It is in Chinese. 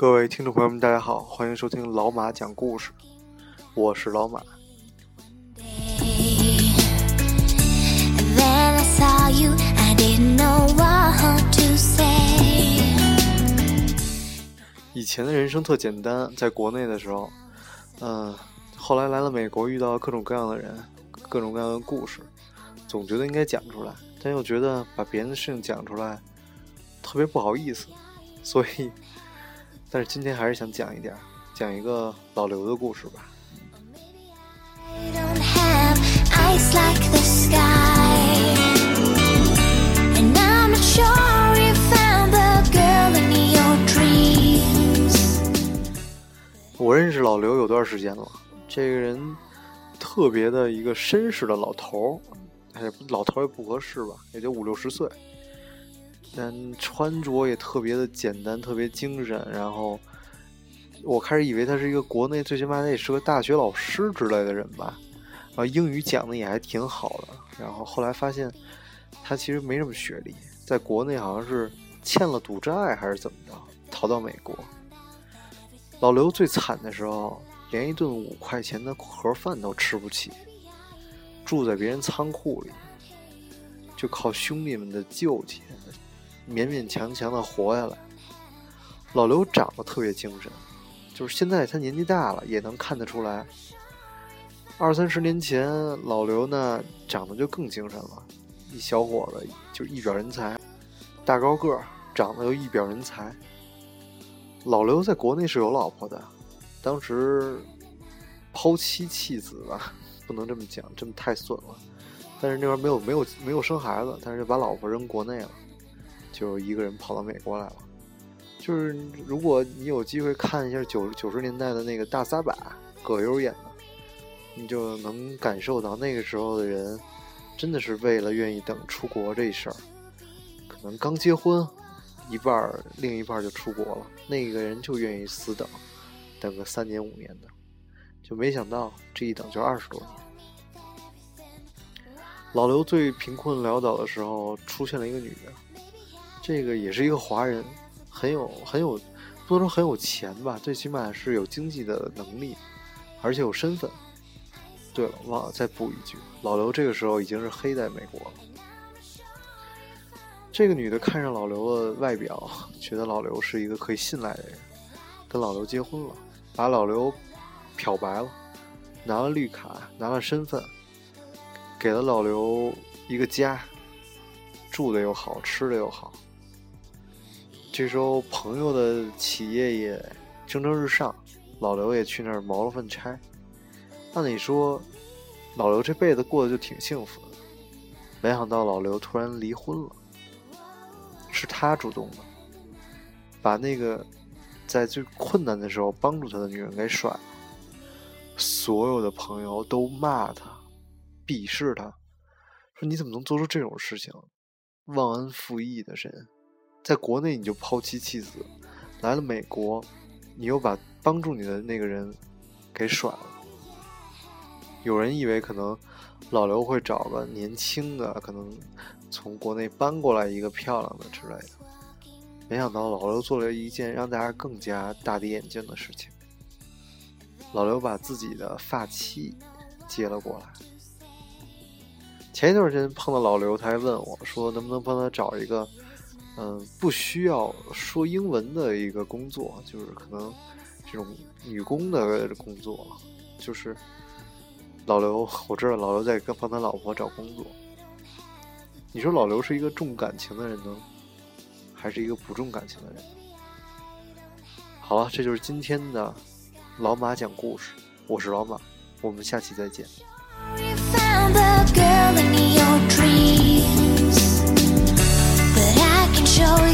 各位听众朋友们，大家好，欢迎收听老马讲故事，我是老马。以前的人生特简单，在国内的时候，嗯，后来来了美国，遇到各种各样的人，各种各样的故事，总觉得应该讲出来，但又觉得把别人的事情讲出来特别不好意思，所以。但是今天还是想讲一点，讲一个老刘的故事吧。我认识老刘有段时间了，这个人特别的一个绅士的老头儿，哎，老头儿也不合适吧，也就五六十岁。但穿着也特别的简单，特别精神。然后我开始以为他是一个国内最起码得是个大学老师之类的人吧，然后英语讲的也还挺好的。然后后来发现他其实没什么学历，在国内好像是欠了赌债还是怎么着，逃到美国。老刘最惨的时候，连一顿五块钱的盒饭都吃不起，住在别人仓库里，就靠兄弟们的救济。勉勉强强的活下来。老刘长得特别精神，就是现在他年纪大了，也能看得出来。二三十年前，老刘呢长得就更精神了，一小伙子就一表人才，大高个儿，长得又一表人才。老刘在国内是有老婆的，当时抛妻弃子吧，不能这么讲，这么太损了。但是那边没有没有没有生孩子，但是就把老婆扔国内了。就一个人跑到美国来了，就是如果你有机会看一下九九十年代的那个大撒把，葛优演的，你就能感受到那个时候的人，真的是为了愿意等出国这事儿，可能刚结婚，一半儿另一半儿就出国了，那个人就愿意死等，等个三年五年的，就没想到这一等就二十多年。老刘最贫困潦倒的时候，出现了一个女的。这个也是一个华人，很有很有，不能说很有钱吧，最起码是有经济的能力，而且有身份。对了，忘了再补一句，老刘这个时候已经是黑在美国了。这个女的看上老刘的外表，觉得老刘是一个可以信赖的人，跟老刘结婚了，把老刘漂白了，拿了绿卡，拿了身份，给了老刘一个家，住的又好，吃的又好。这时候，朋友的企业也蒸蒸日上，老刘也去那儿谋了份差。按理说，老刘这辈子过得就挺幸福的。没想到老刘突然离婚了，是他主动的，把那个在最困难的时候帮助他的女人给甩了。所有的朋友都骂他，鄙视他，说你怎么能做出这种事情？忘恩负义的人。在国内你就抛妻弃子，来了美国，你又把帮助你的那个人给甩了。有人以为可能老刘会找个年轻的，可能从国内搬过来一个漂亮的之类的，没想到老刘做了一件让大家更加大跌眼镜的事情。老刘把自己的发妻接了过来。前一段时间碰到老刘，他还问我说：“能不能帮他找一个？”嗯，不需要说英文的一个工作，就是可能这种女工的工作，就是老刘，我知道老刘在帮他老婆找工作。你说老刘是一个重感情的人呢，还是一个不重感情的人？好了，这就是今天的老马讲故事，我是老马，我们下期再见。show